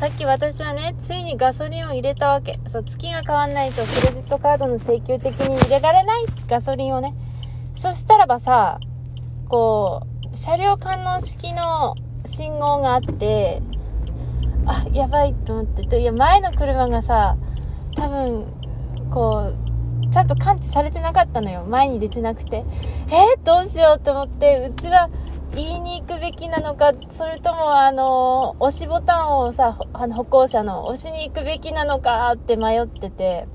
さっき私はね、ついにガソリンを入れたわけ。そう、月が変わんないとクレジットカードの請求的に入れられないガソリンをね。そしたらばさ、こう、車両観音式の信号があって、あ、やばいと思ってて、いや、前の車がさ、多分、こう、ちゃんと感知されてなかったのよ。前に出てなくて。えー、どうしようと思って、うちは言いに行くべきなのか、それとも、あの、押しボタンをさ、あの歩行者の押しに行くべきなのかって迷ってて。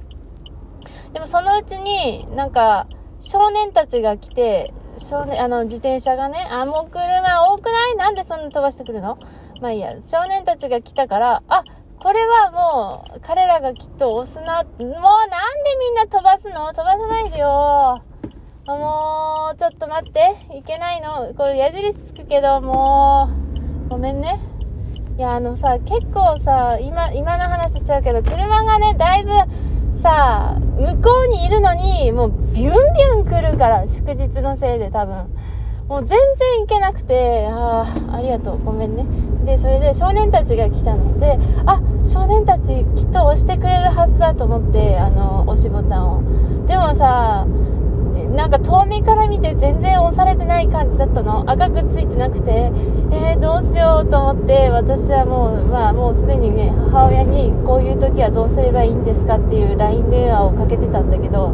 でもそのうちに、なんか、少年たちが来て、少年、あの、自転車がね、あ、もう車多くない？なんでそんな飛ばしてくるの？まあいいや、少年たちが来たから、あ、これはもう、彼らがきっと押すな、もうなんでみんな飛ばすの？飛ばさないでよ。もう、ちょっと待って。いけないの。これ矢印つくけど、もう、ごめんね。いや、あのさ、結構さ、今、今の話しちゃうけど、車がね、だいぶ、さ、向こうにいるのに、もう、ビュンビュン来るから、祝日のせいで多分。もう全然行けなくて、ああ、ありがとう、ごめんね。で、それで少年たちが来たので、あ、少年たちきっと押してくれるはずだと思って、あの、押しボタンを。でもさ、なんか遠目から見て全然押されてない感じだったの赤くついてなくてえー、どうしようと思って私はもうまあもうすでにね母親にこういう時はどうすればいいんですかっていう LINE 電話をかけてたんだけど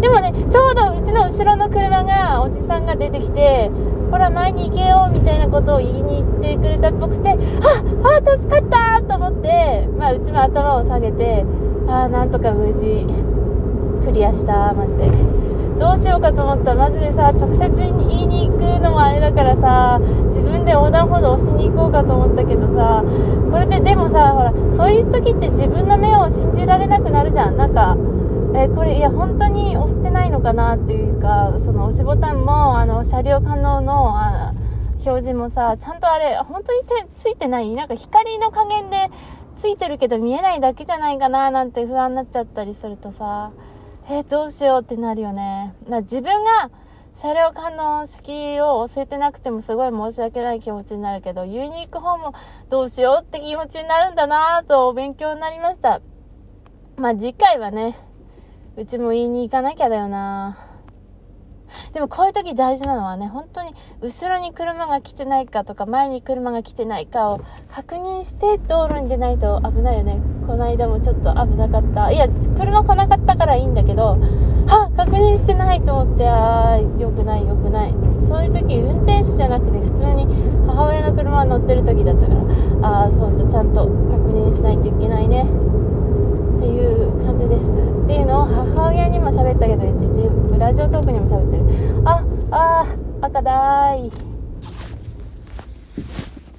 でもねちょうどうちの後ろの車がおじさんが出てきてほら前に行けよみたいなことを言いに行ってくれたっぽくてああ助かったと思ってまあうちも頭を下げてああなんとか無事クリアしたマジで。どうしようかと思った。マジでさ直接言いに行くのもあれだからさ自分で横断歩道押しに行こうかと思ったけどさこれででもさほらそういう時って自分の目を信じられなくなるじゃん。なんかえこれいや本当に押してないのかなっていうかその押しボタンもあの車両可能のあ表示もさちゃんとあれ本当に手ついてない？なんか光の加減でついてるけど見えないだけじゃないかななんて不安になっちゃったりするとさ。えー、どうしようってなるよね。な自分が車両可能式を教えてなくてもすごい申し訳ない気持ちになるけど、ユニークホームどうしようって気持ちになるんだなぁと勉強になりました。まあ次回はね、うちも言いに行かなきゃだよなでもこういう時大事なのはね、本当に後ろに車が来てないかとか前に車が来てないかを確認して道路に出ないと危ないよね。この間もちょっと危なかった。いや、車来なかったからいいんだけど、は確認してないと思って、ああ、良くない良くない。そういう時運転手じゃなくて普通に母親の車乗ってる時だったから、ああ、そうとちゃんと確認しないといけないね。母親にも喋ったけど、ラジオトークにも喋ってる。あ、あ、赤だーい。